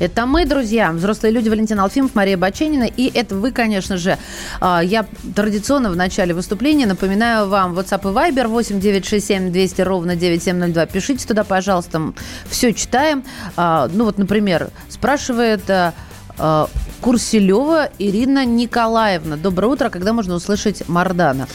Это мы, друзья, взрослые люди Валентина Алфимов, Мария Баченина. И это вы, конечно же. А, я традиционно в начале выступления напоминаю вам WhatsApp и Viber 8 967 200 ровно 9702. Пишите туда, пожалуйста. Все читаем. А, ну вот, например, спрашивает а, Курселева Ирина Николаевна. Доброе утро. Когда можно услышать Мардана?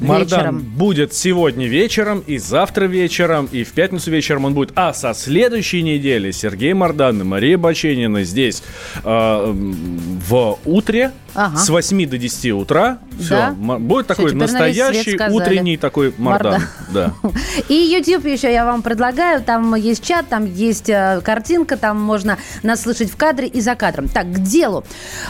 Мардан будет сегодня вечером, и завтра вечером, и в пятницу вечером он будет. А со следующей недели Сергей Мардан и Мария Баченина здесь э, в утре Ага. с 8 до 10 утра. Все, Да? будет такой настоящий утренний такой Мардан. Мардан. Да. И YouTube еще я вам предлагаю. Там есть чат, там есть э, картинка, там можно нас слышать в кадре и за кадром. Так, к делу.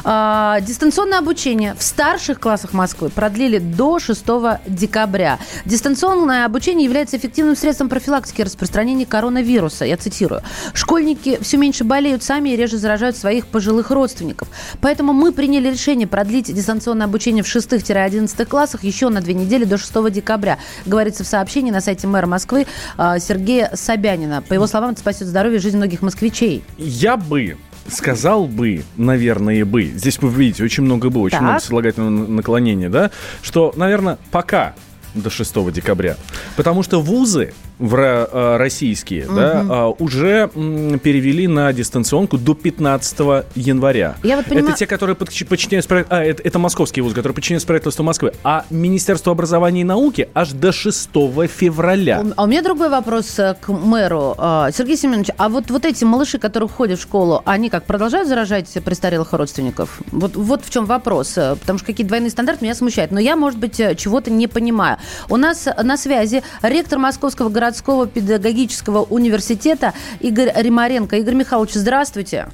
А, дистанционное обучение в старших классах Москвы продлили до 6 декабря. Дистанционное обучение является эффективным средством профилактики распространения коронавируса. Я цитирую. Школьники все меньше болеют сами и реже заражают своих пожилых родственников. Поэтому мы приняли решение продлить дистанционное обучение в 6-11 классах еще на две недели до 6 декабря. Говорится в сообщении на сайте мэра Москвы а, Сергея Собянина. По его словам, это спасет здоровье и жизнь многих москвичей. Я бы сказал бы, наверное, бы, здесь вы видите очень много бы, очень Так. много слагательного наклонения, да, что, наверное, пока до 6 декабря. Потому что вузы в э, российские да, а, уже перевели на дистанционку до 15 января. Я вот понимаю- Это те, которые подч- подчиняются... А, это, это московские вузы, которые подчиняются правительству Москвы. А Министерство образования и науки аж до 6 февраля. А у меня другой вопрос э, к мэру. А, Сергей Семенович, а вот, вот эти малыши, которые ходят в школу, они как, продолжают заражать престарелых родственников? Вот, вот в чем вопрос. Э, Потому что какие-то двойные стандарты меня смущают. Но я, может быть, э, чего-то не понимаю. У нас на связи ректор Московского городского педагогического университета Игорь Римаренко. Игорь Михайлович, здравствуйте.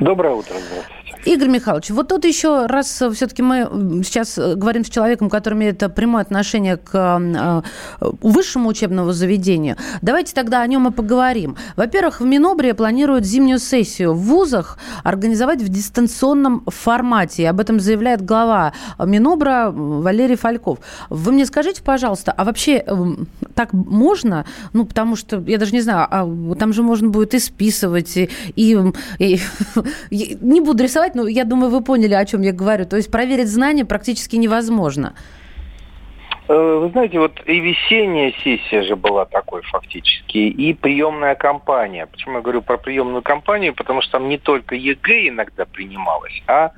Доброе утро, здравствуйте. Игорь Михайлович, вот тут еще раз все-таки мы сейчас э, говорим с человеком, который имеет э, прямое отношение к э, э, высшему учебному заведению. Давайте тогда о нем и поговорим. Во-первых, в Минобре планируют зимнюю сессию в вузах организовать в дистанционном формате. Об этом заявляет глава Минобра Валерий Фальков. Вы мне скажите, пожалуйста, а вообще так можно? Ну, потому что, я даже не знаю, а там же можно будет и списывать, и- и- и- не буду рисовать, но я думаю, вы поняли, о чем я говорю. То есть проверить знания практически невозможно. Э, Вы знаете, вот и весенняя сессия же была такой фактически, и приемная кампания. Почему я говорю про приемную кампанию? Потому что там не только ЕГЭ иногда принималось, а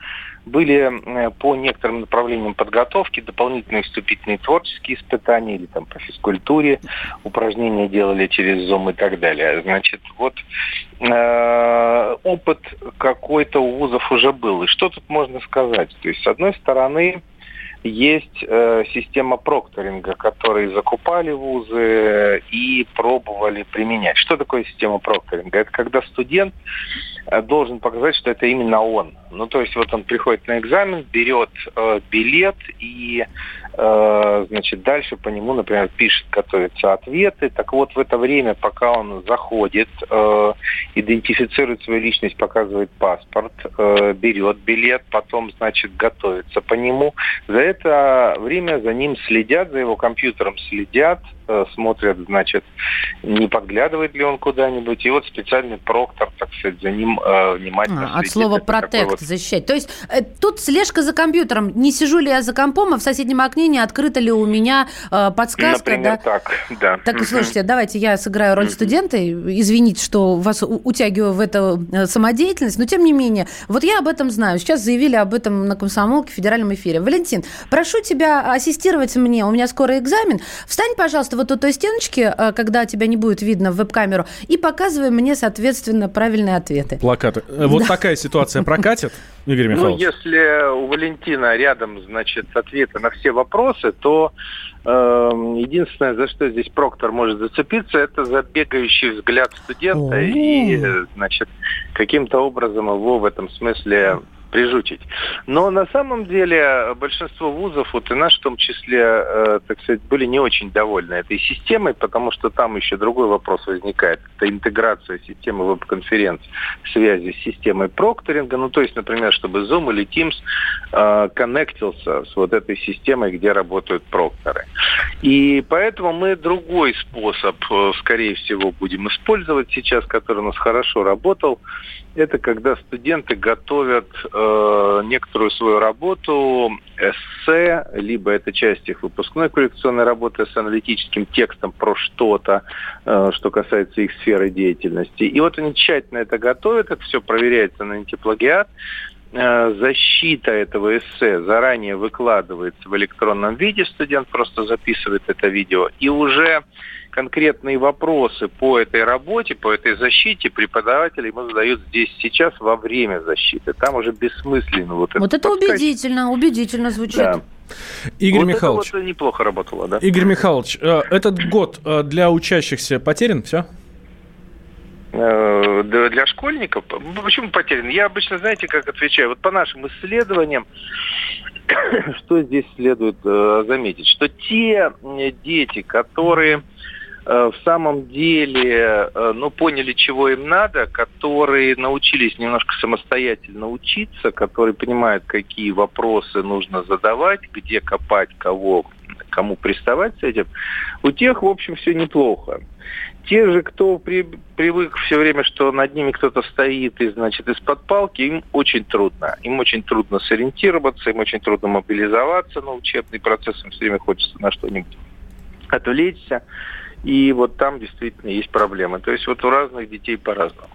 были э, по некоторым направлениям подготовки дополнительные вступительные творческие испытания или там по физкультуре упражнения делали через Zoom и так далее. Значит, вот э, опыт какой-то у вузов уже был. И что тут можно сказать? То есть, с одной стороны, есть э, система прокторинга, которые закупали вузы и пробовали применять. Что такое система прокторинга? Это когда студент э, должен показать, что это именно он. Ну, то есть вот он приходит на экзамен, берет э, билет и, э, значит, дальше по нему, например, пишет, готовятся ответы. Так вот, в это время, пока он заходит, э, идентифицирует свою личность, показывает паспорт, э, берет билет, потом, значит, готовится по нему. За это время за ним следят, за его компьютером следят, э, смотрят, значит, не подглядывает ли он куда-нибудь. И вот специальный проктор, так сказать, за ним э, внимательно А, от слова Это протект вот защищать. То есть э, тут слежка за компьютером. Не сижу ли я за компом, а в соседнем окне не открыта ли у меня э, подсказка. Например, да? так, да. Так, слушайте, давайте я сыграю роль студента. Извините, что вас утягиваю в эту э, самодеятельность, но тем не менее, вот я об этом знаю. Сейчас заявили об этом на комсомолке в федеральном эфире. Валентин, прошу тебя ассистировать мне. У меня скоро экзамен. Встань, пожалуйста, вот у той стеночки, э, когда тебя не будет видно в веб-камеру, и показывай мне, соответственно, правильные ответы. Плакаты. Э, Вот такая ситуация прокатит, Игорь Ну, Михайлович? если у Валентина рядом, значит, ответы на все вопросы, то э, единственное, за что здесь проктор может зацепиться, это за бегающий взгляд студента и, значит, каким-то образом его в этом смысле прижучить. Но на самом деле большинство вузов, вот и наш в том числе, э, так сказать, были не очень довольны этой системой, потому что там еще другой вопрос возникает. Это интеграция системы веб-конференц связи с системой прокторинга. Ну, то есть, например, чтобы Zoom или Teams э, коннектился с вот этой системой, где работают прокторы. И поэтому мы другой способ, э, скорее всего, будем использовать сейчас, который у нас хорошо работал это когда студенты готовят э, некоторую свою работу, эссе, либо это часть их выпускной коррекционной работы с аналитическим текстом про что-то, э, что касается их сферы деятельности. И вот они тщательно это готовят, это все проверяется на антиплагиат, защита этого эссе заранее выкладывается в электронном виде, студент просто записывает это видео, и уже конкретные вопросы по этой работе, по этой защите преподаватели ему задают здесь сейчас во время защиты. Там уже бессмысленно вот это. Вот это убедительно, убедительно звучит. Да. Игорь вот Михайлович. Это вот неплохо работало, да. Игорь Михайлович, э, этот год э, для учащихся потерян, все? Э, для школьников? Почему потерян? Я обычно, знаете, как отвечаю? Вот по нашим исследованиям, что здесь следует заметить? Что те дети, которые Э, в самом деле э, ну, поняли, чего им надо, которые научились немножко самостоятельно учиться, которые понимают, какие вопросы нужно задавать, где копать, кого, кому приставать с этим, у тех, в общем, все неплохо. Те же, кто при, привык все время, что над ними кто-то стоит и, значит, из-под палки, им очень трудно. Им очень трудно сориентироваться, им очень трудно мобилизоваться на учебный процесс, им все время хочется на что-нибудь отвлечься. И вот там действительно есть проблемы. То есть вот у разных детей по-разному.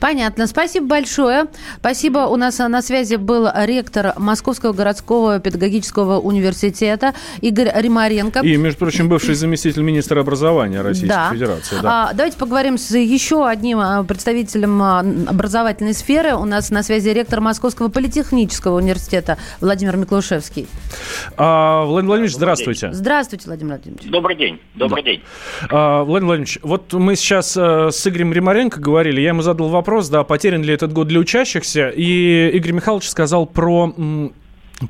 Понятно. Спасибо большое. Спасибо. У нас на связи был ректор Московского городского педагогического университета Игорь Римаренко. И, между прочим, бывший заместитель министра образования Российской да. Федерации. Да. А, давайте поговорим с еще одним а, представителем а, образовательной сферы. У нас на связи ректор Московского политехнического университета Владимир Миклушевский. А, Владимир Владимирович, здравствуйте. Здравствуйте, Владимир Владимирович. Добрый день. Добрый да. день. А, Владимир Владимирович, вот мы сейчас а, с Игорем Римаренко говорили, я ему задал вопрос, да, потерян ли этот год для учащихся. И Игорь Михайлович сказал про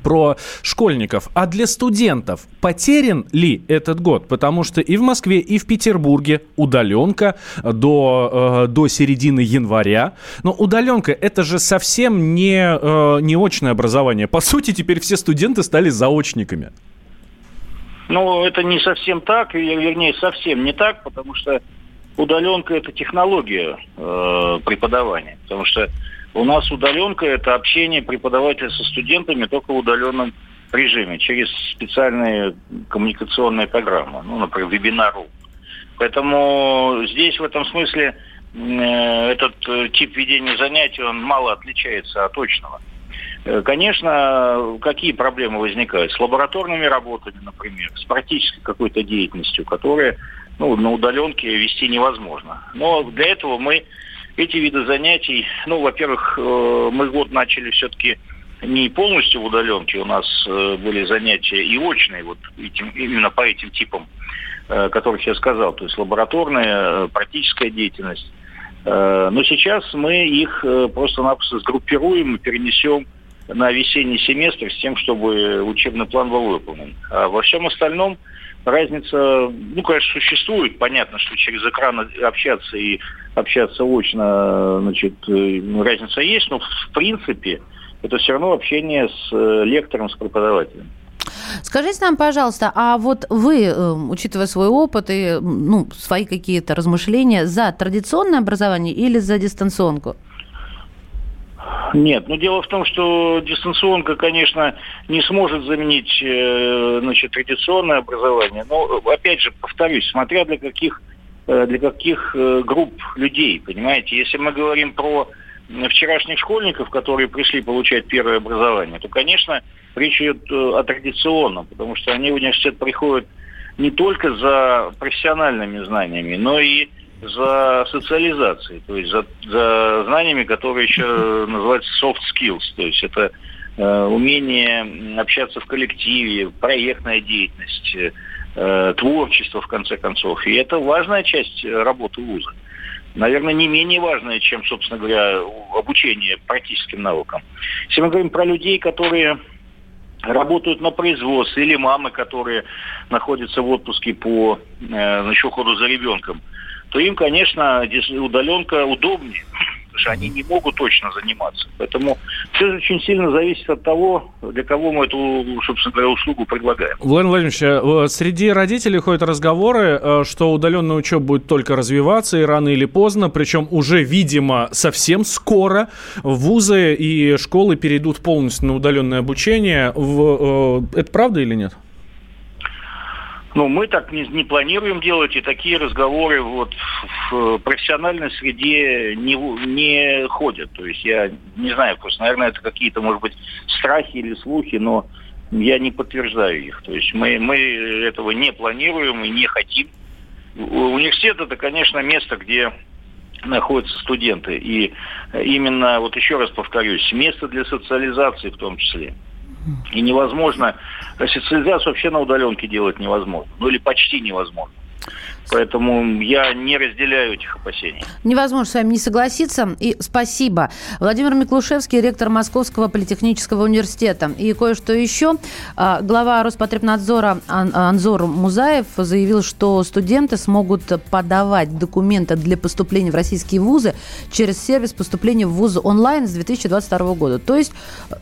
про школьников. А для студентов потерян ли этот год? Потому что и в Москве, и в Петербурге удаленка до, э, до середины января. Но удаленка это же совсем не, э, не очное образование. По сути, теперь все студенты стали заочниками. Ну, это не совсем так, вернее, совсем не так, потому что удаленка это технология э, преподавания, потому что у нас удаленка это общение преподавателя со студентами только в удаленном режиме через специальные коммуникационные программы, ну, например, вебинару. Поэтому здесь в этом смысле э, этот э, тип ведения занятий он мало отличается от точного. Э, конечно, какие проблемы возникают? С лабораторными работами, например, с практической какой-то деятельностью, которая ну, на удаленке вести невозможно. Но для этого мы эти виды занятий, ну, во-первых, э, мы год начали все-таки не полностью в удаленке, у нас э, были занятия и очные, вот этим, именно по этим типам, которых я сказал, то есть лабораторная, практическая деятельность. Но сейчас мы их просто-напросто сгруппируем и перенесем на весенний семестр с тем, чтобы учебный план был выполнен. А во всем остальном – разница, ну, конечно, существует. Понятно, что через экран общаться и общаться очно, значит, э, разница есть, но в принципе это все равно общение с э, лектором, с преподавателем. Скажите нам, пожалуйста, а вот вы, э, учитывая свой опыт и ну, свои какие-то размышления, за традиционное образование или за дистанционку? Нет, но дело в том, что дистанционка, конечно, не сможет заменить э, значит, традиционное образование. Но, опять же, повторюсь, смотря для каких, э, для каких э, групп людей, понимаете. Если мы говорим про вчерашних школьников, которые пришли получать первое образование, то, конечно, речь идет о традиционном, потому что они в университет приходят не только за профессиональными знаниями, но и за социализацией, то есть за, за знаниями, которые еще называются soft skills, то есть это э, умение общаться в коллективе, проектная деятельность, э, творчество, в конце концов. И это важная часть работы вуза. наверное, не менее важное, чем, собственно говоря, обучение практическим навыкам. Если мы говорим про людей, которые работают на производстве, или мамы, которые находятся в отпуске по э, значит, уходу за ребенком, то им, конечно, удаленка удобнее потому что они не могут точно заниматься. Поэтому все очень сильно зависит от того, для кого мы эту, собственно говоря, услугу предлагаем. Владимир Владимирович, э, среди родителей ходят разговоры, э, что удаленная учеба будет только развиваться и рано или поздно, причем уже, видимо, совсем скоро вузы и школы перейдут полностью на удаленное обучение. Э, это правда или нет? Ну, мы так не, не планируем делать, и такие разговоры вот в профессиональной среде не, не ходят. То есть я не знаю, просто, наверное, это какие-то, может быть, страхи или слухи, но я не подтверждаю их. То есть мы, мы этого не планируем и не хотим. Университет это, конечно, место, где находятся студенты. И именно, вот еще раз повторюсь, место для социализации в том числе. И невозможно, социализацию вообще на удаленке делать невозможно. Ну или почти невозможно. Поэтому я не разделяю этих опасений. Невозможно с вами не согласиться. И спасибо. Владимир Миклушевский, ректор Московского политехнического университета. И кое-что еще. А, глава Роспотребнадзора Анзор Музаев заявил, что студенты смогут подавать документы для поступления в российские вузы через сервис поступления в вузы онлайн с 2022 года. То есть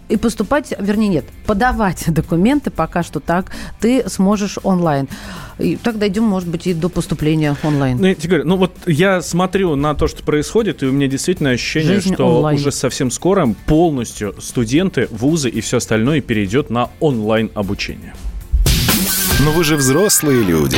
и поступать, вернее, нет, подавать документы пока что так ты сможешь онлайн. И так дойдем, может быть, и до поступления онлайн. Ну, я тебе говорю, ну вот я смотрю на то, что происходит, и у меня действительно ощущение, Жизнь что онлайн. уже совсем скоро полностью студенты, вузы и все остальное перейдет на онлайн обучение. Но вы же взрослые люди.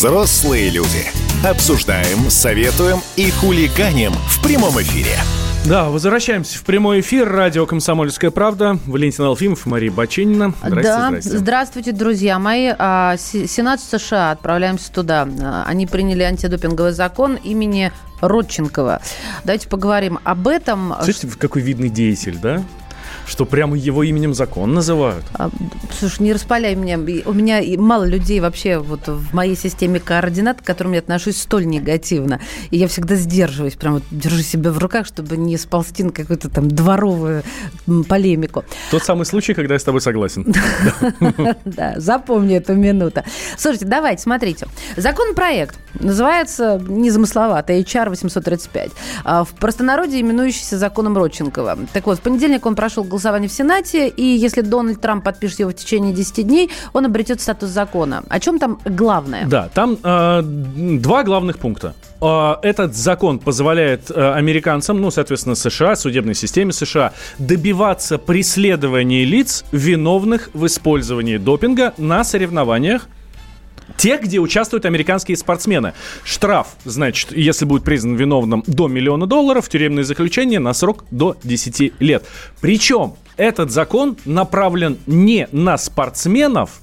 Взрослые люди. Обсуждаем, советуем и хулиганим в прямом эфире. Да, возвращаемся в прямой эфир. Радио «Комсомольская правда». Валентин Алфимов, Мария Баченина. Здравствуйте, да, здравствуйте. Здравствуйте, друзья мои. А, Сенат США, отправляемся туда. Они приняли антидопинговый закон имени Родченкова. Давайте поговорим об этом. Слышите, какой видный деятель, да? Что прямо его именем закон называют. А, слушай, не распаляй меня. У меня мало людей вообще вот в моей системе координат, к которым я отношусь столь негативно. И я всегда сдерживаюсь, прям вот держу себя в руках, чтобы не сползти на какую-то там дворовую полемику. Тот самый случай, когда я с тобой согласен. Да, запомни эту минуту. Слушайте, давайте, смотрите. Законопроект называется незамысловато HR 835. А, в простонародье именующийся законом Родченкова. Так вот, в понедельник он прошел голосование в Сенате, и если Дональд Трамп подпишет его в течение 10 дней, он обретет статус закона. О чем там главное? Да, там э, два главных пункта. Э, этот закон позволяет э, американцам, ну, соответственно, США, судебной системе США, добиваться преследования лиц, виновных в использовании допинга на соревнованиях Тех, где участвуют американские спортсмены. Штраф, значит, если будет признан виновным до миллиона долларов, тюремное заключение на срок до 10 лет. Причем этот закон направлен не на спортсменов,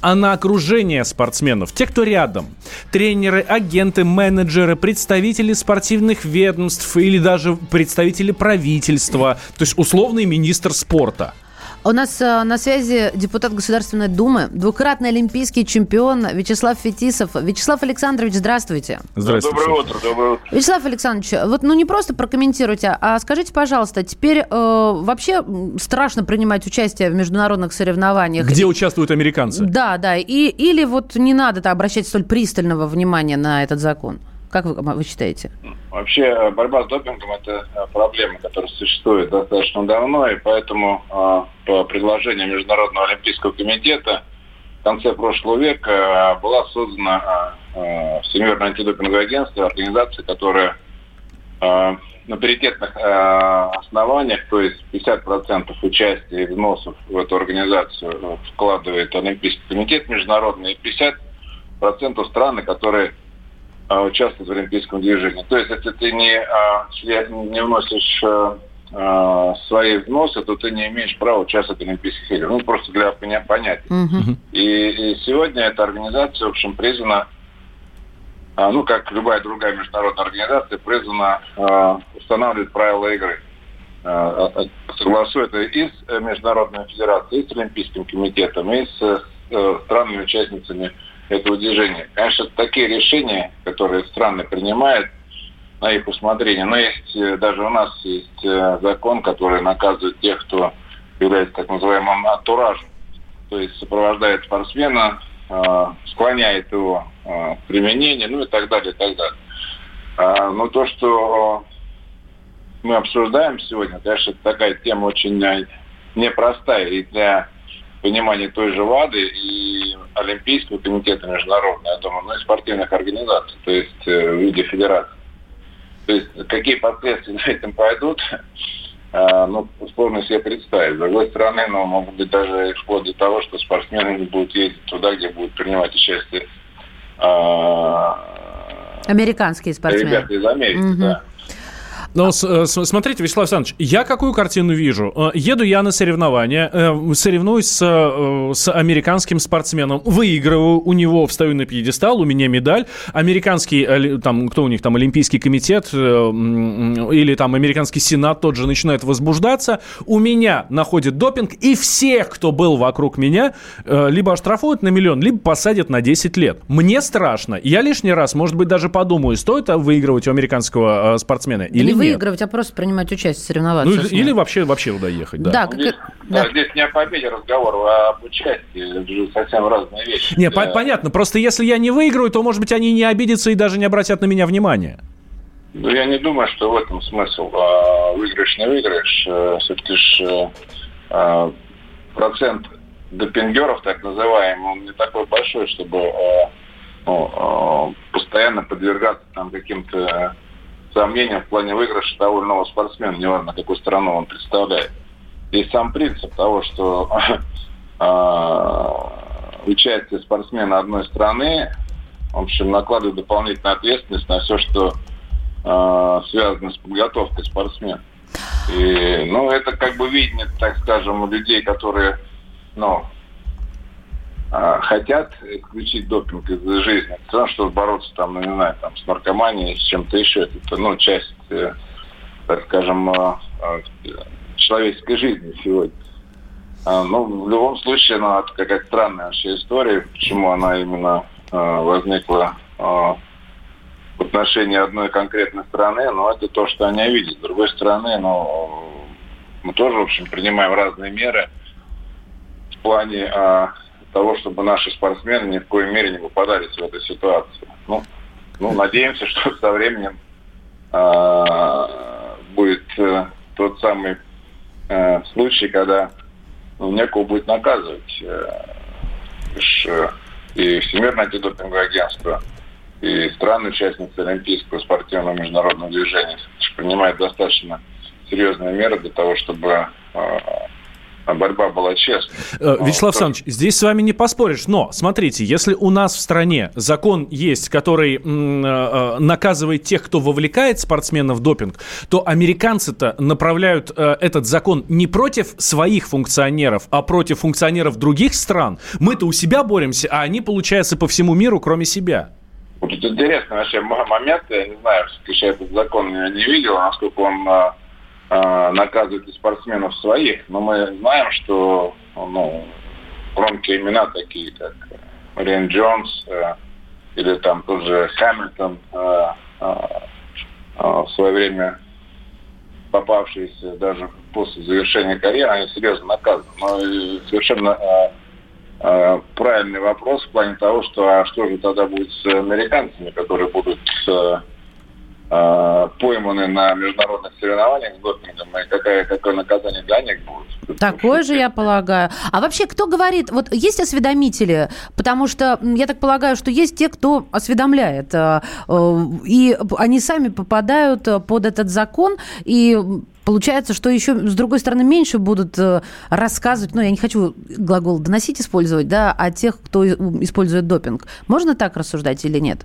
а на окружение спортсменов, те, кто рядом. Тренеры, агенты, менеджеры, представители спортивных ведомств или даже представители правительства, то есть условный министр спорта – у нас э, на связи депутат Государственной Думы, двукратный олимпийский чемпион Вячеслав Фетисов. Вячеслав Александрович, здравствуйте. Здравствуйте. Доброе утро, доброе утро. Вячеслав Александрович, вот ну не просто прокомментируйте, а скажите, пожалуйста, теперь э, вообще страшно принимать участие в международных соревнованиях? Где участвуют американцы? Да, да. И, или вот не надо обращать столь пристального внимания на этот закон? Как вы, вы считаете? Вообще э, борьба с допингом – это э, проблема, которая существует достаточно давно, и поэтому э, по предложению Международного олимпийского комитета в конце прошлого века была создана Всемирное антидопинговое агентство, организация, которая на паритетных основаниях, то есть 50% участия и взносов в эту организацию вкладывает Олимпийский комитет международный, и 50% страны, которые а, участвовать в олимпийском движении. То есть, если ты не, а, не вносишь а, свои взносы, то ты не имеешь права участвовать в Олимпийских играх. Ну, просто для понятия. Угу. И, и сегодня эта организация, в общем, признана, ну, как любая другая международная организация, признана устанавливать правила игры. Согласует и с Международной Федерацией, и с Олимпийским комитетом, и с э, странами-участницами этого движения. Конечно, такие решения, которые страны принимают на их усмотрение, но есть э, даже у нас есть э, закон, который наказывает тех, кто является так называемым антуражем, то есть сопровождает спортсмена, э, склоняет его к применению, ну и так далее, и так далее. А, но то, что мы обсуждаем сегодня, конечно, такая тема очень непростая и для понимания той же ВАДы и Олимпийского комитета международного, я думаю, ну и спортивных организаций, то есть э, в виде федерации. То есть какие последствия за этим пойдут, э, ну, сложно себе представить. С другой стороны, ну, могут быть даже вплоть до того, что спортсмены не будут ездить туда, где будут принимать участие э, Американские спортсмены. Ребята из Америки, угу. да. Но э, смотрите, Вячеслав Александрович, я какую картину вижу? Э, еду я на соревнования, э, соревнуюсь с, с американским спортсменом, выигрываю у него, встаю на пьедестал, у меня медаль. Американский, там, кто у них там, Олимпийский комитет или там американский сенат тот же начинает возбуждаться. У меня находит допинг, и всех, кто был вокруг меня, либо оштрафуют на миллион, либо посадят на 10 лет. Мне страшно. Я лишний раз, может быть, даже подумаю, стоит выигрывать у американского спортсмена или нет выигрывать, а просто принимать участие, соревноваться. Ну, или вообще, вообще туда ехать, да. Да, как... здесь, да. да, здесь не о победе разговор, а об участии. Это же совсем разные вещи. Не, да. понятно. Просто если я не выиграю, то, может быть, они не обидятся и даже не обратят на меня внимания. Ну, я не думаю, что в этом смысл. А, выигрыш не выигрыш. Э, Все-таки ж э, а, процент допингеров, так называемый, он не такой большой, чтобы э, ну, постоянно подвергаться там каким-то сомнениям в плане выигрыша того или иного спортсмена, неважно, какую страну он представляет. И сам принцип того, что а, участие спортсмена одной страны, в общем, накладывает дополнительную ответственность на все, что э, связано с подготовкой спортсмена. И, ну, это как бы видно, так скажем, людей, которые, ну, а, хотят исключить допинг из жизни, потому что бороться там, ну, не знаю, там, с наркоманией, с чем-то еще, это, ну, часть, э, так скажем, э, э, человеческой жизни сегодня. А, ну, в любом случае, ну, это какая-то странная вообще история, почему она именно возникла в отношении одной конкретной страны, но это то, что они видят. С другой стороны, ну, мы тоже, в общем, принимаем разные меры в плане того, чтобы наши спортсмены ни в коей мере не попадались в эту ситуацию. Ну, ну надеемся, что со временем э, будет э, тот самый э, случай, когда ну, некого будет наказывать. Э, и Всемирное антидопинговое агентство, и страны-участницы Олимпийского спортивного международного движения принимают достаточно серьезные меры для того, чтобы э, а борьба была честной. Э, Вячеслав Александрович, здесь с вами не поспоришь, но смотрите, если у нас в стране закон есть, который э, э, наказывает тех, кто вовлекает спортсмена в допинг, то американцы-то направляют этот закон не против своих функционеров, а против функционеров других стран. Мы-то у себя боремся, а они, получается, по всему миру, кроме себя. Вот это интересный вообще момент, я не знаю, что этот закон я не видел, насколько он э, наказывают и спортсменов своих, но мы знаем, что ну, громкие имена такие, как Риан Джонс э, или там тот же Хэмилтон э, э, э, в свое время попавшиеся даже после завершения карьеры, они серьезно наказаны. Но совершенно э, э, правильный вопрос в плане того, что а что же тогда будет с американцами, которые будут э, э, пойманы на международных соревнованиях с допингом, и какое, какое наказание для них будет. Такое же, я полагаю. А вообще, кто говорит, вот есть осведомители, потому что я так полагаю, что есть те, кто осведомляет, э, э, и они сами попадают под этот закон, и Получается, что еще, с другой стороны, меньше будут э, рассказывать, ну, я не хочу глагол «доносить» использовать, да, о тех, кто использует допинг. Можно так рассуждать или нет?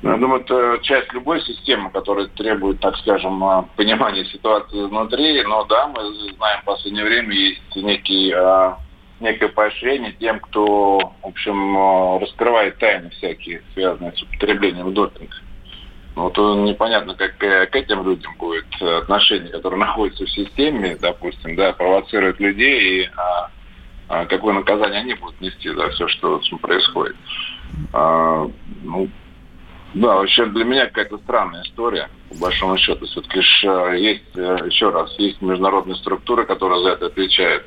Ну, я думаю, это часть любой системы, которая требует, так скажем, а, понимания ситуации внутри. Но да, мы знаем, в последнее время есть некий, а, некое поощрение тем, кто, в общем, а, раскрывает тайны всякие, связанные с употреблением допинга. Вот непонятно, как к этим людям будет отношение, которое находится в системе, допустим, да, провоцирует людей, и какое наказание они будут нести за все, что происходит. А, ну, да, вообще для меня какая-то странная история, по большому счету. Все-таки есть, э, еще раз, есть международные структуры, которые за это отвечают.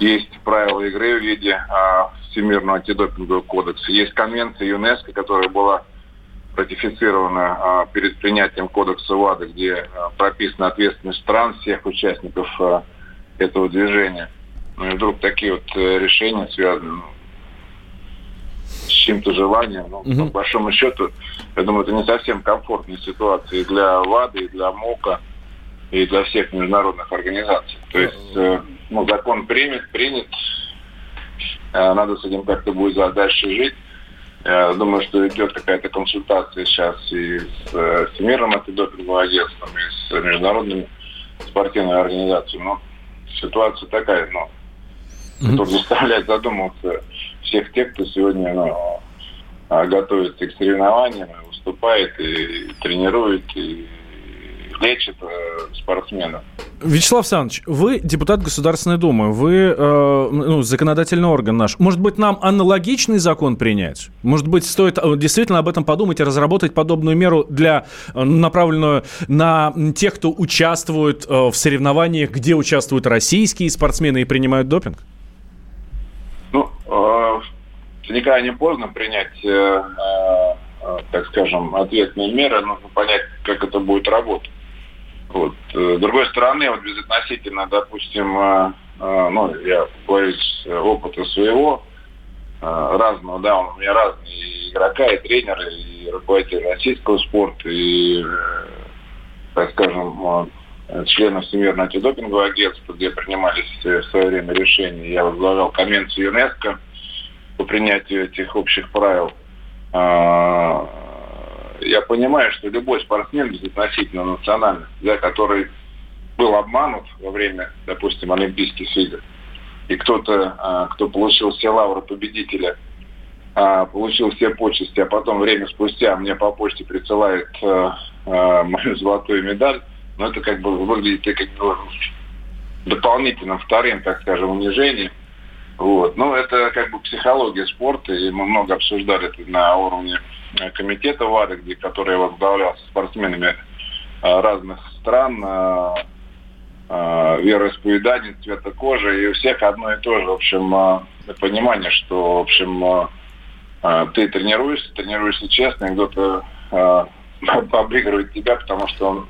Есть правила игры в виде а, Всемирного антидопингового кодекса. Есть конвенция ЮНЕСКО, которая была ратифицирована а, перед принятием кодекса ВАДА, где а, прописана ответственность стран, всех участников а, этого движения. Ну и вдруг такие вот э, решения связаны ну, с чем-то желанием. Ну, угу. По большому счету, я думаю, это не совсем комфортная ситуация и для ВАДА, и для МОКа, и для всех международных организаций. То есть, э, ну, закон принят, принят, э, надо с этим как-то будет дальше жить. Я думаю, что идет какая-то консультация сейчас и с э, Всемирным антидопинговым агентством, и с международными спортивными организациями. Но ситуация такая, ну, mm-hmm. заставляет задумываться всех тех, кто сегодня ну, а, готовится к соревнованиям, выступает, и тренирует, и лечит э, спортсменов. Вячеслав Александрович, вы депутат Государственной Думы, вы э, ну, законодательный орган наш. Может быть, нам аналогичный закон принять? Может быть, стоит э, действительно об этом подумать и разработать подобную меру для э, направленную на тех, кто участвует в соревнованиях, где участвуют российские спортсмены и принимают допинг? Э, никогда не поздно принять, э, э, так скажем, ответные меры. Нужно понять, как это будет работать. Вот. Э, с другой стороны, вот безотносительно, допустим, э, э, ну, я говорю с опыта своего, разного, да, у меня разные и игрока, и тренеры, и руководители российского спорта, и, так скажем, членов Всемирного антидопингового агентства, где принимались в свое время решения. Я возглавлял конвенцию ЮНЕСКО по принятию этих общих правил а, я понимаю, что любой спортсмен безотносительно национальности, да, который был обманут во время, допустим, Олимпийских игр, и кто-то, а, кто получил все лавры победителя, а, получил все почести, а потом время спустя мне по почте присылает а, мою золотую медаль, но это как бы выглядит как дополнительным вторым, так скажем, унижением. Вот. Ну, это как бы психология спорта, и мы много обсуждали это на уровне Э, комитета ВАДА, где, который я возглавлял со спортсменами э, разных стран, э, вероисповеданий, цвета кожи, и у всех одно и то же, в общем, понимание, что, в общем, ты тренируешься, тренируешься честно, и кто-то обыгрывает тебя, потому что он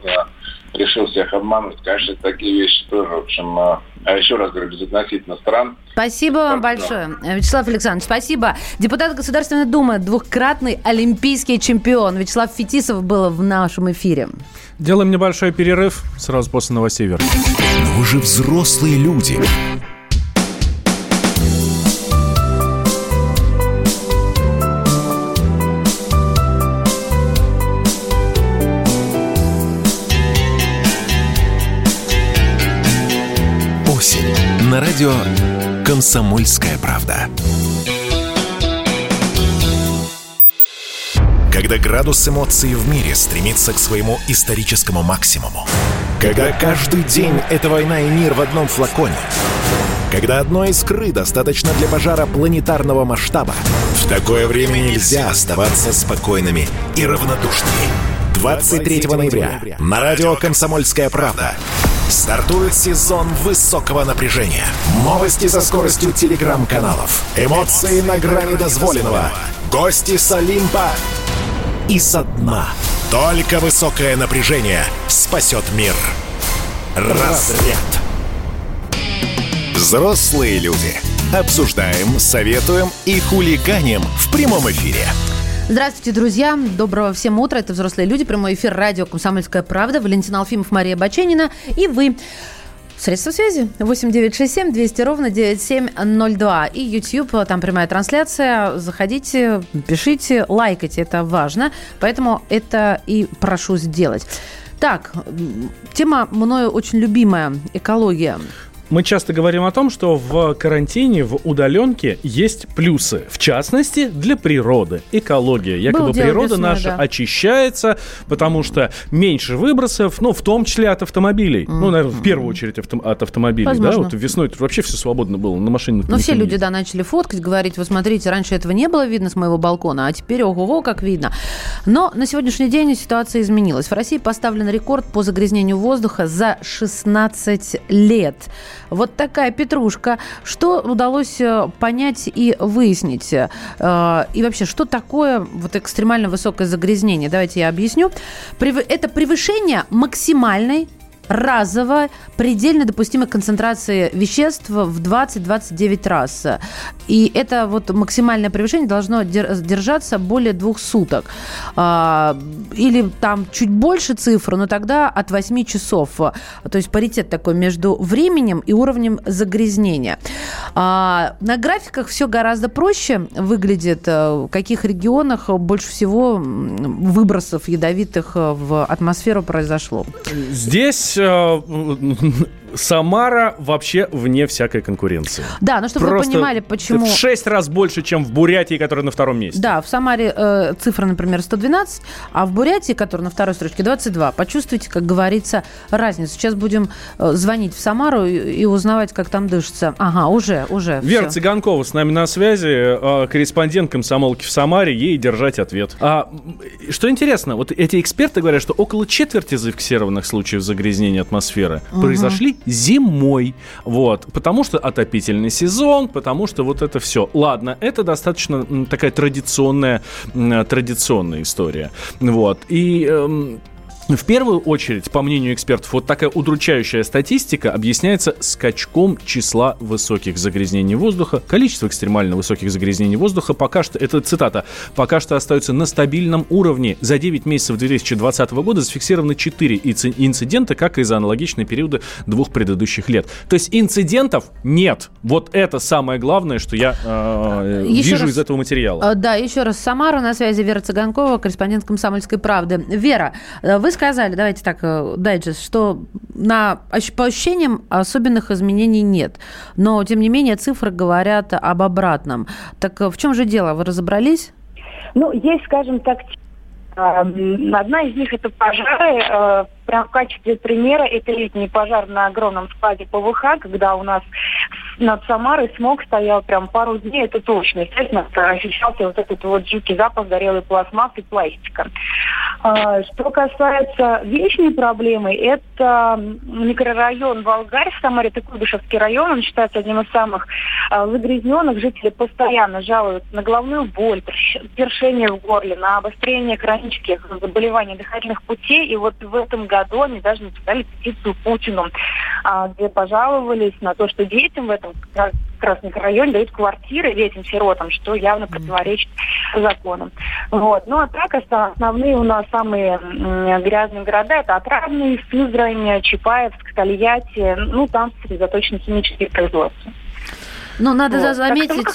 решил всех обмануть. Конечно, такие вещи тоже, в общем, а, а еще раз говорю, безотносительно стран. Спасибо вам большое. Вячеслав Александрович, спасибо. Депутат Государственной Думы, двухкратный олимпийский чемпион Вячеслав Фетисов был в нашем эфире. Делаем небольшой перерыв сразу после новостей. Но вы же взрослые люди. На радио «Комсомольская правда». Когда градус эмоций в мире стремится к своему историческому максимуму. Когда каждый день — это война и мир в одном флаконе. Когда одной искры достаточно для пожара планетарного масштаба. В такое время нельзя оставаться спокойными и равнодушными. 23 ноября на радио «Комсомольская правда» Стартует сезон высокого напряжения. Новости со скоростью телеграм-каналов. Эмоции на грани дозволенного. Гости с Олимпа и со дна. Только высокое напряжение спасет мир. Разряд. Взрослые люди. Обсуждаем, советуем и хулиганим в прямом эфире. Здравствуйте, друзья. Доброго всем утра. Это «Взрослые люди». Прямой эфир радио «Комсомольская правда». Валентин Алфимов, Мария Баченина. И вы. Средства связи 8967 200 ровно 9702. И YouTube, там прямая трансляция. Заходите, пишите, лайкайте, это важно. Поэтому это и прошу сделать. Так, тема мною очень любимая – экология. Мы часто говорим о том, что в карантине, в удаленке есть плюсы. В частности, для природы. Экология. Якобы природа весной, наша да. очищается, потому что меньше выбросов, ну, в том числе от автомобилей. Mm-hmm. Ну, наверное, в первую очередь авто- от автомобилей. Возможно. Да, вот весной тут вообще все свободно было на машине. Ну, все люди, да, начали фоткать, говорить, вы смотрите, раньше этого не было видно с моего балкона, а теперь ого-го, как видно. Но на сегодняшний день ситуация изменилась. В России поставлен рекорд по загрязнению воздуха за 16 лет. Вот такая петрушка. Что удалось э, понять и выяснить? Э, и вообще, что такое вот экстремально высокое загрязнение? Давайте я объясню. Это превышение максимальной разово предельно допустимой концентрации веществ в 20-29 раз. И это вот максимальное превышение должно держаться более двух суток. А, или там чуть больше цифры, но тогда от 8 часов. То есть паритет такой между временем и уровнем загрязнения. А, на графиках все гораздо проще выглядит. В каких регионах больше всего выбросов ядовитых в атмосферу произошло? Здесь uh, Самара вообще вне всякой конкуренции. Да, ну чтобы Просто вы понимали, почему... В 6 раз больше, чем в Бурятии, которая на втором месте. Да, в Самаре э, цифра, например, 112, а в Бурятии, которая на второй строчке, 22. Почувствуйте, как говорится, разницу. Сейчас будем э, звонить в Самару и, и узнавать, как там дышится. Ага, уже, уже. Вера все. Цыганкова с нами на связи, э, корреспондент комсомолки в Самаре, ей держать ответ. А, что интересно, вот эти эксперты говорят, что около четверти зафиксированных случаев загрязнения атмосферы угу. произошли зимой. Вот. Потому что отопительный сезон, потому что вот это все. Ладно, это достаточно такая традиционная, традиционная история. Вот. И эм, в первую очередь, по мнению экспертов, вот такая удручающая статистика объясняется скачком числа высоких загрязнений воздуха. Количество экстремально высоких загрязнений воздуха пока что, это цитата, пока что остается на стабильном уровне. За 9 месяцев 2020 года зафиксированы 4 инцидента, как и за аналогичные периоды двух предыдущих лет. То есть инцидентов нет. Вот это самое главное, что я э, вижу раз, из этого материала. Э, да, еще раз Самара на связи Вера Цыганкова, корреспондент «Комсомольской правды». Вера, э, вы сказали, давайте так, э, дайджест, что на, по ощущениям особенных изменений нет. Но, тем не менее, цифры говорят об обратном. Так э, в чем же дело? Вы разобрались? Ну, есть, скажем так, Одна из них это пожары. Прям в качестве примера это летний пожар на огромном складе ПВХ, когда у нас над Самарой смог стоял прям пару дней, это точно. Естественно, ощущался вот этот вот жуткий запах горелой пластмассы и пластика. А, что касается вечной проблемы, это микрорайон Волгарь в Самаре, это Куйбышевский район, он считается одним из самых а, загрязненных. Жители постоянно жалуются на головную боль, першение в горле, на обострение хронических заболеваний дыхательных путей. И вот в этом году они даже написали петицию Путину, а, где пожаловались на то, что детям в этом как раз микрорайоне дают квартиры детям-сиротам, что явно противоречит законам. Вот. Ну а так основные у нас самые грязные города это Отрадный, Сызрань, Чапаевск, Тольятти. Ну там сосредоточены химические производства. Ну, надо вот. заметить...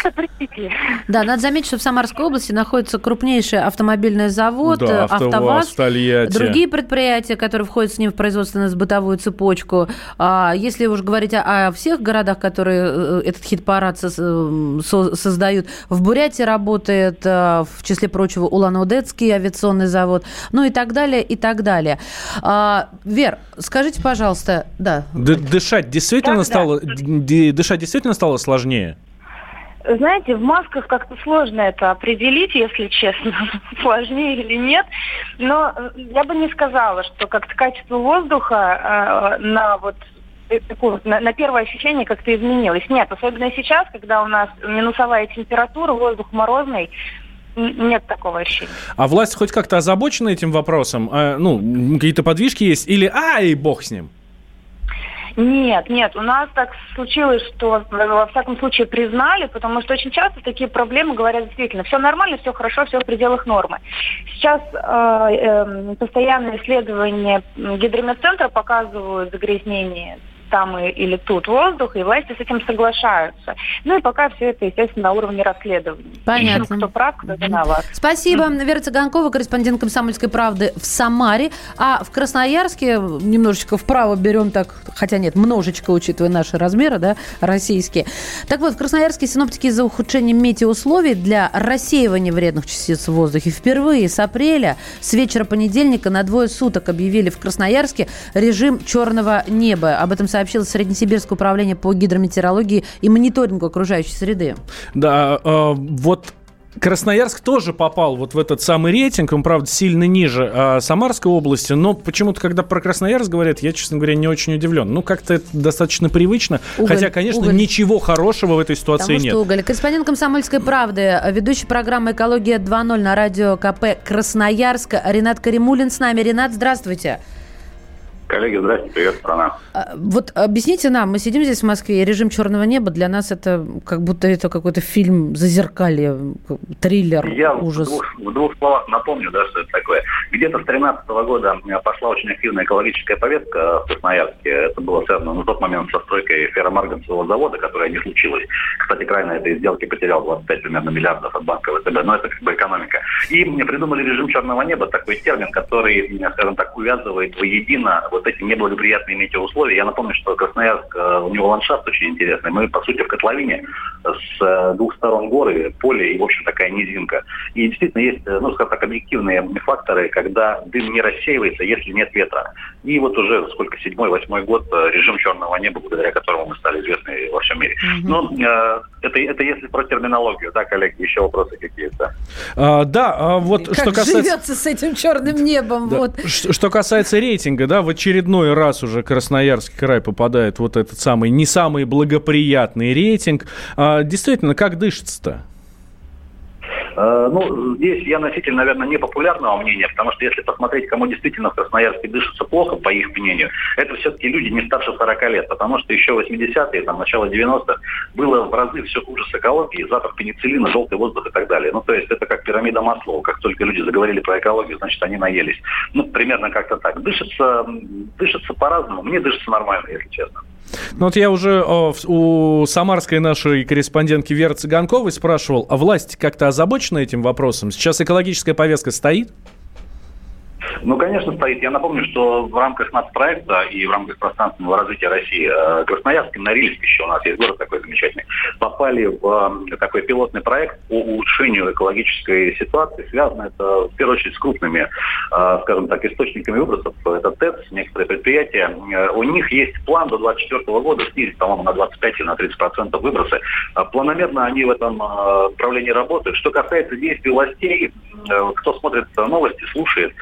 Да, надо заметить, что в Самарской области находится крупнейший автомобильный завод, да, АвтоВАЗ, Тольятти. другие предприятия, которые входят с ним в производственно-бытовую цепочку. А если уж говорить о, о всех городах, которые э, этот хит-парад со, со, создают, в Бурятии работает, э, в числе прочего, Улан-Удетский авиационный завод, ну и так далее, и так далее. А, Вер, скажите, пожалуйста, да. Дышать действительно да, стало, да. дышать действительно стало сложнее? Сложнее? Знаете, в масках как-то сложно это определить, если честно, сложнее или нет. Но э, я бы не сказала, что как-то качество воздуха э, на вот э, такое, на, на первое ощущение как-то изменилось. Нет, особенно сейчас, когда у нас минусовая температура, воздух морозный, нет такого ощущения. А власть хоть как-то озабочена этим вопросом? А, ну, какие-то подвижки есть? Или ай, бог с ним? Нет, нет, у нас так случилось, что во всяком случае признали, потому что очень часто такие проблемы говорят действительно, все нормально, все хорошо, все в пределах нормы. Сейчас э, э, постоянные исследования гидрометцентра показывают загрязнение там или тут воздух, и власти с этим соглашаются. Ну и пока все это, естественно, на уровне расследования. Понятно. Ищем, кто прав, кто виноват. Спасибо. Вера Цыганкова, корреспондент «Комсомольской правды» в Самаре. А в Красноярске немножечко вправо берем так, хотя нет, множечко, учитывая наши размеры, да, российские. Так вот, в Красноярске синоптики из-за ухудшения метеоусловий для рассеивания вредных частиц в воздухе впервые с апреля, с вечера понедельника на двое суток объявили в Красноярске режим черного неба. Об этом сообщило Среднесибирское управление по гидрометеорологии и мониторингу окружающей среды. Да, э, вот Красноярск тоже попал вот в этот самый рейтинг, он, правда, сильно ниже а, Самарской области, но почему-то, когда про Красноярск говорят, я, честно говоря, не очень удивлен. Ну, как-то это достаточно привычно, Уголь, хотя, конечно, уголь. ничего хорошего в этой ситуации Потому нет. что уголь. Корреспондент «Комсомольской правды», ведущий программы «Экология 2.0» на радио КП Красноярска Ренат Каримулин с нами. Ренат, здравствуйте. Коллеги, здравствуйте, привет, страна. А, Вот объясните нам, мы сидим здесь в Москве, и режим черного неба для нас это как будто это какой-то фильм зазеркалье, триллер, Я в ужас. двух, в двух словах напомню, да, что это такое. Где-то с 2013 года э, пошла очень активная экологическая повестка в Красноярске. Это было связано на тот момент со стройкой ферромарганцевого завода, которая не случилась. Кстати, край на этой сделке потерял 25 примерно миллиардов от банка ВТБ, но это как бы экономика. И мне придумали режим черного неба, такой термин, который, скажем так, увязывает воедино вот эти неблагоприятные метеоусловия. Я напомню, что Красноярск, э, у него ландшафт очень интересный. Мы, по сути, в котловине с э, двух сторон горы, поле и, в общем, такая низинка. И действительно есть, э, ну, скажем так, объективные факторы, когда дым не рассеивается, если нет ветра. И вот уже сколько, седьмой, восьмой год режим черного неба, благодаря которому мы стали известны во всем мире. Но э, это, это если про терминологию, да, коллеги, еще вопросы какие-то? А, да, а вот Как что касается... живется с этим черным небом, Да. вот. Что касается рейтинга, да, в очередной раз уже Красноярский край попадает вот этот самый не самый благоприятный рейтинг. А, действительно, как дышится-то? Э, Ну, здесь я носитель, наверное, непопулярного мнения, потому что если посмотреть, кому действительно в Красноярске дышится плохо, по их мнению, это все-таки люди не старше 40 лет, потому что еще 80-е, там, начало 90-х было в разы все хуже с экологией, запах пенициллина, желтый воздух и так далее. Ну, то есть это как пирамида Маслоу. Как только люди заговорили про экологию, значит, они наелись. Ну, примерно как-то так. Дышится, дышится по-разному. Мне дышится нормально, если честно. Ну вот я уже о, у самарской нашей корреспондентки Веры Цыганковой спрашивал, а власть как-то озабочена этим вопросом? Сейчас экологическая повестка стоит? Ну, конечно, стоит. Я напомню, что в рамках нацпроекта и в рамках пространственного развития России э, Красноярск и Норильск еще у нас есть город такой замечательный, попали в э, такой пилотный проект по улучшению экологической ситуации. Связано это, в первую очередь, с крупными, э, скажем так, источниками выбросов. Это ТЭЦ, некоторые предприятия. У них есть план до 2024 года снизить, по-моему, на 25 или на 30 процентов выбросы. Планомерно они в этом направлении работают. Что касается действий властей, кто смотрит новости, слушает,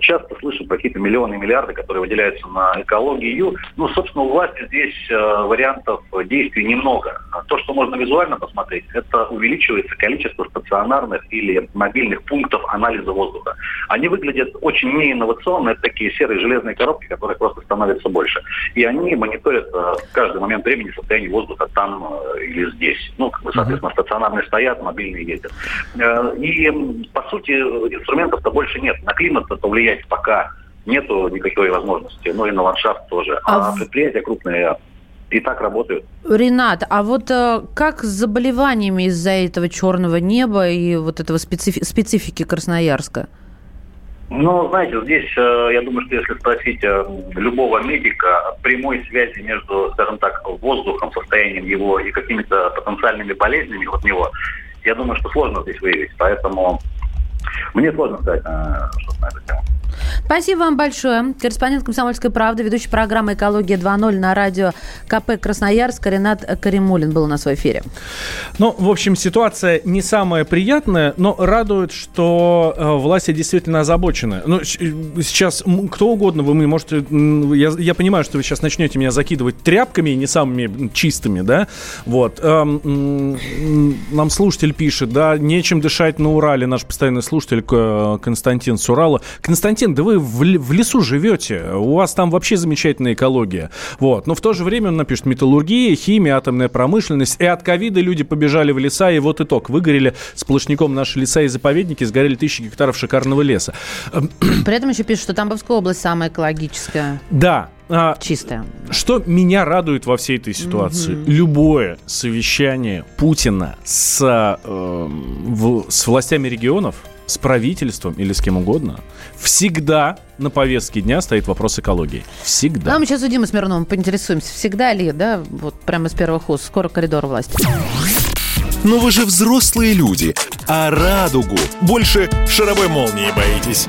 часто слышим про какие-то миллионы и миллиарды, которые выделяются на экологию. Ну, собственно, у власти здесь э, вариантов действий немного. То, что можно визуально посмотреть, это увеличивается количество стационарных или мобильных пунктов анализа воздуха. Они выглядят очень неинновационно, это такие серые железные коробки, которых просто становится больше. И они мониторят э, в каждый момент времени состояние воздуха там э, или здесь. Ну, как бы, соответственно, стационарные стоят, мобильные ездят. Э, И, по сути, инструментов-то больше нет. На климат это влиять пока нету никакой возможности. Ну и на ландшафт тоже. А А, предприятия крупные и так работают. Ренат, а вот э, как с заболеваниями из-за этого черного неба и вот этого специфи- специфики Красноярска? Ну, знаете, здесь, э, я думаю, что если спросить э, любого медика, прямой связи между, скажем так, воздухом, состоянием его и какими-то потенциальными болезнями от него, я думаю, что сложно здесь выявить. Поэтому мне сложно сказать э, что-то на эту тему. Спасибо вам большое. Корреспондент «Комсомольской правды», ведущий программы «Экология 2.0» на радио КП Красноярск Ренат Каримулин был у нас в эфире. Ну, в общем, ситуация не самая приятная, но радует, что э, власти действительно озабочены. Ну, э, сейчас кто угодно, вы можете... м, Я, я понимаю, что вы сейчас начнете меня закидывать тряпками, не самыми чистыми, да? Вот. Эм, нам слушатель пишет, да, нечем дышать на Урале, наш постоянный слушатель э, Константин с. Константин, да вы в, лесу живете, у вас там вообще замечательная экология. Вот. Но в то же время он напишет металлургия, химия, атомная промышленность. И от ковида люди побежали в леса, и вот итог. Выгорели сплошняком наши леса и заповедники, сгорели тысячи гектаров шикарного леса. При этом еще пишут, что Тамбовская область самая экологическая. Да, а, Чистая. что меня радует во всей этой ситуации? Любое совещание Путина с, э, в- с властями регионов, с правительством или с кем угодно, всегда на повестке дня стоит вопрос экологии. Всегда. Ну, мы сейчас у Димы Смирновым поинтересуемся, всегда ли, да, вот прямо с первых уст, скоро коридор власти. Но вы же взрослые люди, а радугу больше шаровой молнии боитесь.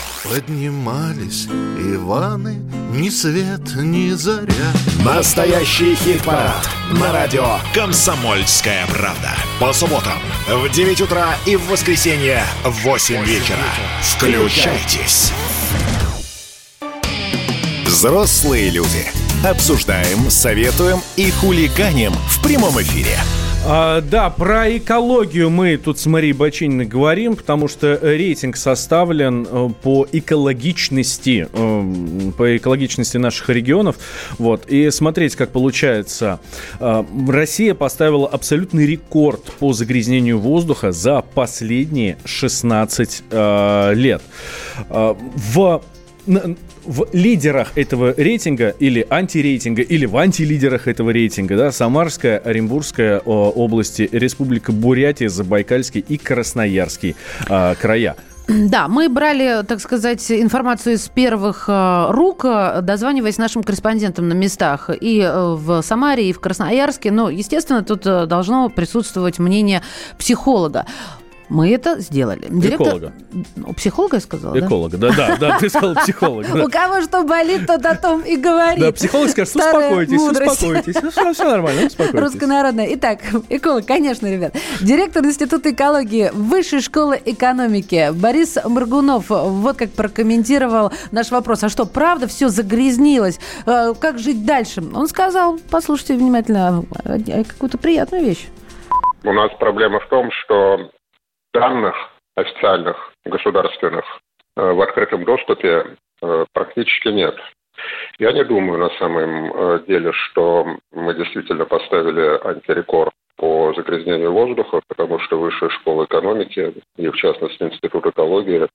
Поднимались Иваны, ни свет, ни заря. Настоящий хит-парад на радио «Комсомольская правда». По субботам в 9 утра и в воскресенье в 8 вечера. Включайтесь. Взрослые люди. Обсуждаем, советуем и хулиганим в прямом эфире. А, да, про экологию мы тут с Марией Бачининой говорим, потому что рейтинг составлен э, по экологичности, э, по экологичности наших регионов. Вот. И смотреть, как получается. Э, Россия поставила абсолютный рекорд по загрязнению воздуха за последние 16 э, лет. Э, В в лидерах этого рейтинга или антирейтинга, или в антилидерах этого рейтинга, да, Самарская, Оренбургская области, Республика Бурятия, Забайкальский и Красноярский а, края. Да, мы брали, так сказать, информацию из первых э, рук, э, дозваниваясь нашим корреспондентам на местах и э, в Самаре, и в Красноярске. Но, естественно, тут э, должно присутствовать мнение психолога. Мы это сделали. Эколога. У психолога я сказала, да? Эколога, да, да, да, ты сказал психолог. У кого что болит, тот о том и говорит. Да, психолог скажет, успокойтесь, успокойтесь. Ну, все, нормально, успокойтесь. Руссконародная. Итак, эколог, конечно, ребят. Директор Института экологии Высшей школы экономики Борис Моргунов вот как прокомментировал наш вопрос. А что, правда все загрязнилось? Э, Как жить дальше? Он сказал, послушайте внимательно, э, какую-то приятную вещь. У нас проблема в том, что данных официальных, государственных, э, в открытом доступе э, практически нет. Я не думаю на самом э, деле, что мы действительно поставили антирекорд по загрязнению воздуха, потому что Высшая школа экономики и, в частности, Институт экологии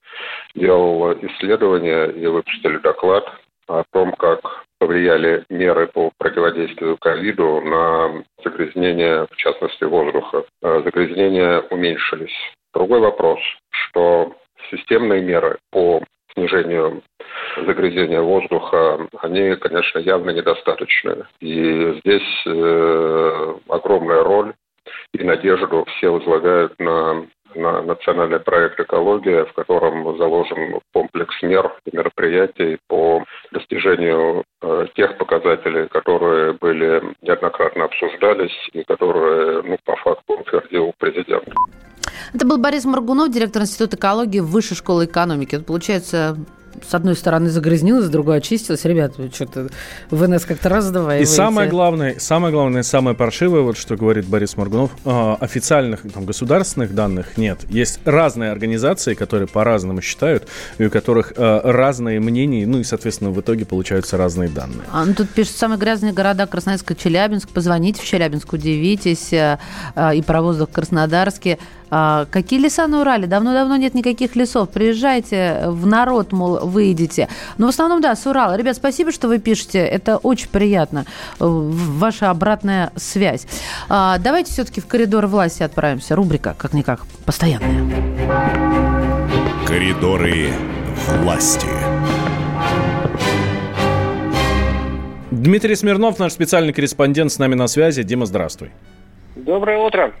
делал исследования и выпустили доклад о том, как повлияли меры по противодействию ковиду на загрязнение, в частности, воздуха. Загрязнения уменьшились. Другой вопрос, что системные меры по снижению загрязнения воздуха, они, конечно, явно недостаточны. И здесь э, огромная роль и надежду все возлагают на, на национальный проект «Экология», в котором заложен комплекс мер и мероприятий по достижению э, тех показателей, которые были неоднократно обсуждались и которые, ну, по факту утвердил президент. Это был Борис Моргунов, директор Института экологии Высшей школы экономики. Это, получается, с одной стороны загрязнилось, с другой очистилось. Ребят, вы что-то вы нас как-то раздаваете. И самое главное, самое главное, самое паршивое, вот что говорит Борис Моргунов, э, официальных там, государственных данных нет. Есть разные организации, которые по-разному считают, и у которых э, разные мнения, ну и, соответственно, в итоге получаются разные данные. А, ну, тут пишут, самые грязные города Красноярск и Челябинск. Позвоните в Челябинск, удивитесь. э, И про воздух в Краснодарске. А, Какие леса на Урале? Давно-давно нет никаких лесов. Приезжайте в народ, мол, выйдете. Но в основном, да, с Урала. Ребят, спасибо, что вы пишете. Это очень приятно. э, Ваша обратная связь. А, Давайте все-таки в коридор власти отправимся. Рубрика, как-никак, постоянная. Коридоры власти. Дмитрий Смирнов, наш специальный корреспондент, с нами на связи. Дима, здравствуй. Доброе утро.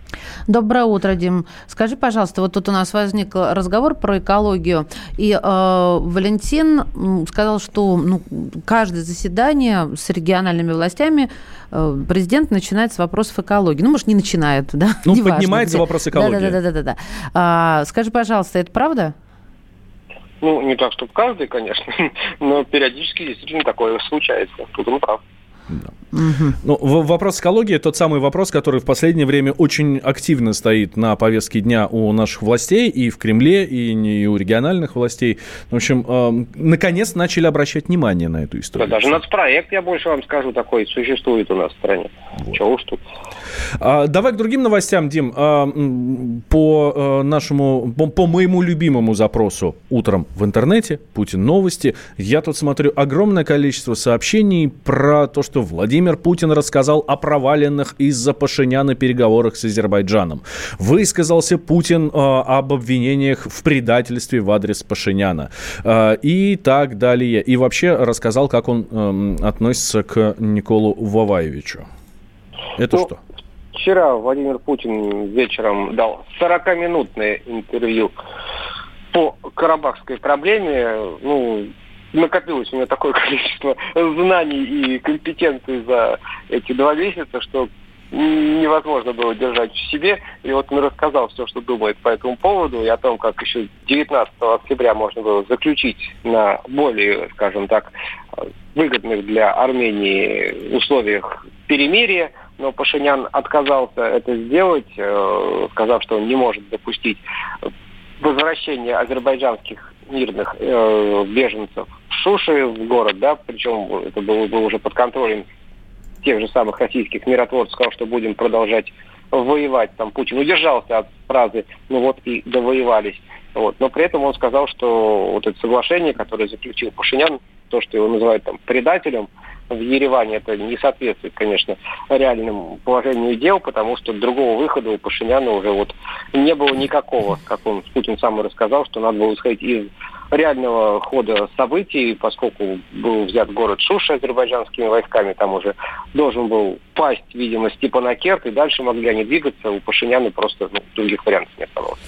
Доброе утро, Дим. Скажи, пожалуйста, вот тут у нас возник разговор про экологию, и э, Валентин сказал, что ну, каждое заседание с региональными властями э, президент начинает с вопросов экологии. Ну, может, не начинает, да? Ну, Неважно поднимается где. вопрос экологии. Да-да-да. А, скажи, пожалуйста, это правда? Ну, не так, чтобы каждый, конечно, но периодически действительно такое случается. Тут он прав. Ну, в- вопрос экологии тот самый вопрос, который в последнее время очень активно стоит на повестке дня у наших властей и в Кремле, и, не- и у региональных властей. В общем, эм, наконец начали обращать внимание на эту Да, историю. даже нацпроект, я больше вам скажу, такой существует у нас в стране. Чего уж тут. А, давай к другим новостям, Дим. А, по э, нашему, по, по моему любимому запросу утром в интернете, Путин новости, я тут смотрю огромное количество сообщений про то, что Владимир Путин рассказал о проваленных из-за Пашиняна переговорах с Азербайджаном. Высказался Путин э, об обвинениях в предательстве в адрес Пашиняна. Э, и так далее. И вообще рассказал, как он эм, относится к Николу Ваваевичу. Это Ну, что? Вчера Владимир Путин вечером дал 40-минутное интервью по карабахской проблеме. Ну, накопилось у меня такое количество знаний и компетенций за эти два месяца, что невозможно было держать в себе. И вот он рассказал все, что думает по этому поводу, и о том, как еще 19 октября можно было заключить на более, скажем так, выгодных для Армении условиях перемирия, но Пашинян отказался это сделать, э, сказав, что он не может допустить возвращения азербайджанских мирных э, беженцев в Шуши, в город, да, причем это было бы уже под контролем тех же самых российских миротворцев, сказал, что будем продолжать воевать. Там Путин удержался от фразы «ну вот и довоевались». Вот. Но при этом он сказал, что вот это соглашение, которое заключил Пашинян, то, что его называют там предателем в Ереване, это не соответствует, конечно, реальному положению дел, потому что другого выхода у Пашиняна уже вот не было никакого, как он Путин сам и рассказал, что надо было исходить из реального хода событий, поскольку был взят город Шуша азербайджанскими войсками, там уже должен был пасть, видимо, Степанакерт, и дальше могли они двигаться, у Пашиняна просто ну, других вариантов не оставалось.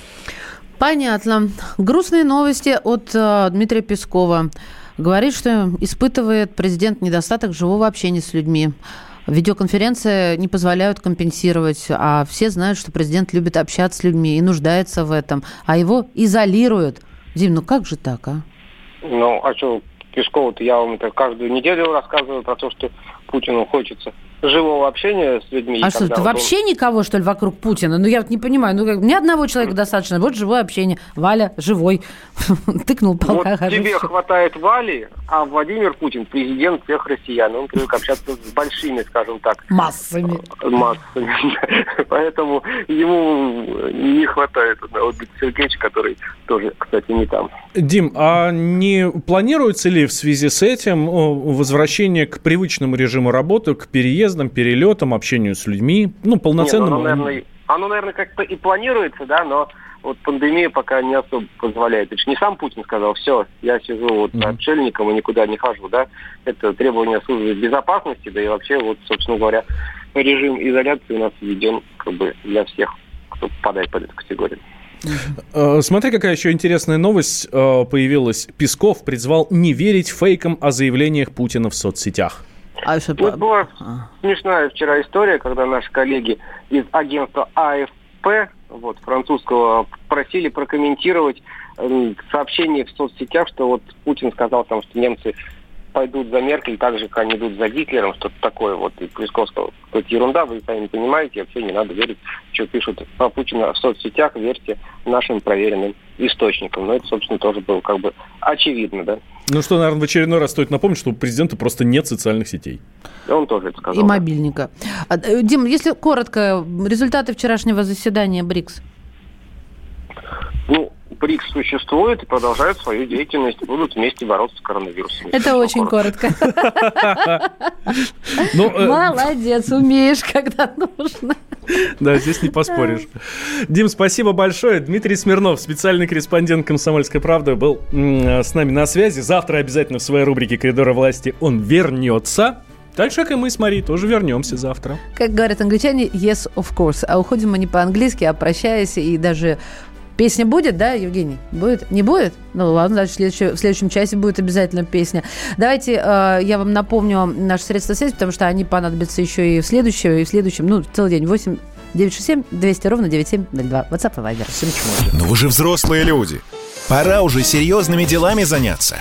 Понятно. Грустные новости от э, Дмитрия Пескова. Говорит, что испытывает президент недостаток живого общения с людьми. Видеоконференции не позволяют компенсировать, а все знают, что президент любит общаться с людьми и нуждается в этом, а его изолируют. Дим, ну как же так, а? Ну, а что, Пескову-то я вам это каждую неделю рассказываю про то, что Путину хочется живого общения с людьми. А что, ты вообще никого, что ли, вокруг Путина? Ну, я вот не понимаю. Ну, как, мне одного человека достаточно. Вот живое общение. Валя живой. Тыкнул полка. Вот тебе хватает Вали, а Владимир Путин президент всех россиян. Он привык общаться с большими, скажем так. Массами. Массами. Поэтому ему не хватает одного Сергеевича, который тоже, кстати, не там. Дим, а не планируется ли в связи с этим о, возвращение к привычному режиму работы, к переездам, перелетам, общению с людьми, ну, полноценному? Нет, оно, наверное, оно, наверное, как-то и планируется, да, но вот пандемия пока не особо позволяет. Это же не сам Путин сказал, все, я сижу вот mm-hmm. отшельником и никуда не хожу, да. Это требование службы безопасности, да и вообще, вот, собственно говоря, режим изоляции у нас введен как бы для всех, кто попадает под эту категорию. Uh-huh. Смотри, какая еще интересная новость uh, появилась. Песков призвал не верить фейкам о заявлениях Путина в соцсетях. А что... Вот была а. смешная вчера история, когда наши коллеги из агентства АФП, вот, французского, просили прокомментировать э, сообщение в соцсетях, что вот Путин сказал там, что немцы пойдут за Меркель так же, как они идут за Гитлером, что-то такое. Вот и Плесков сказал, это ерунда, вы сами понимаете, вообще не надо верить, что пишут про Путина в соцсетях, верьте нашим проверенным источникам. Но это, собственно, тоже было как бы очевидно, да. Ну что, наверное, в очередной раз стоит напомнить, что у президента просто нет социальных сетей. И он тоже это сказал. И мобильника. А, Дим, если коротко, результаты вчерашнего заседания БРИКС? Ну, БРИКС существует и продолжают свою деятельность, будут вместе бороться с коронавирусом. Это очень коротко. Молодец, умеешь, когда нужно. Да, здесь не поспоришь. Дим, спасибо большое. Дмитрий Смирнов, специальный корреспондент «Комсомольской правды», был с нами на связи. Завтра обязательно в своей рубрике «Коридора власти» он вернется. Так же, как и мы с Марией, тоже вернемся завтра. Как говорят англичане, yes, of course. А уходим мы не по-английски, а прощаясь и даже Песня будет, да, Евгений? Будет? Не будет? Ну ладно, значит, в следующем, в следующем часе будет обязательно песня. Давайте э, я вам напомню наши средства связи, потому что они понадобятся еще и в следующем, и в следующем, ну, целый день. 8 967 200 ровно 9702. WhatsApp и Viber. Но вы же взрослые люди. Пора уже серьезными делами заняться.